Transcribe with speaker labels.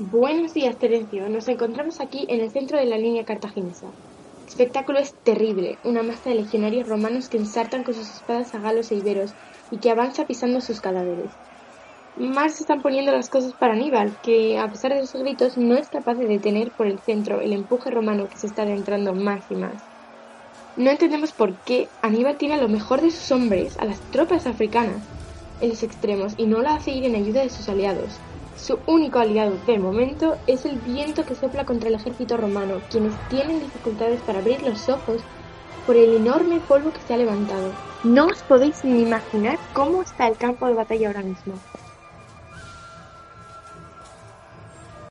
Speaker 1: Buenos días, Terencio. Nos encontramos aquí en el centro de la línea cartaginesa. El espectáculo es terrible. Una masa de legionarios romanos que ensartan con sus espadas a galos e iberos y que avanza pisando sus cadáveres. Más se están poniendo las cosas para Aníbal, que a pesar de sus gritos no es capaz de detener por el centro el empuje romano que se está adentrando más y más. No entendemos por qué Aníbal tiene a lo mejor de sus hombres, a las tropas africanas, en los extremos y no la hace ir en ayuda de sus aliados. Su único aliado de momento es el viento que sopla contra el ejército romano, quienes tienen dificultades para abrir los ojos por el enorme polvo que se ha levantado. No os podéis ni imaginar cómo está el campo de batalla ahora mismo.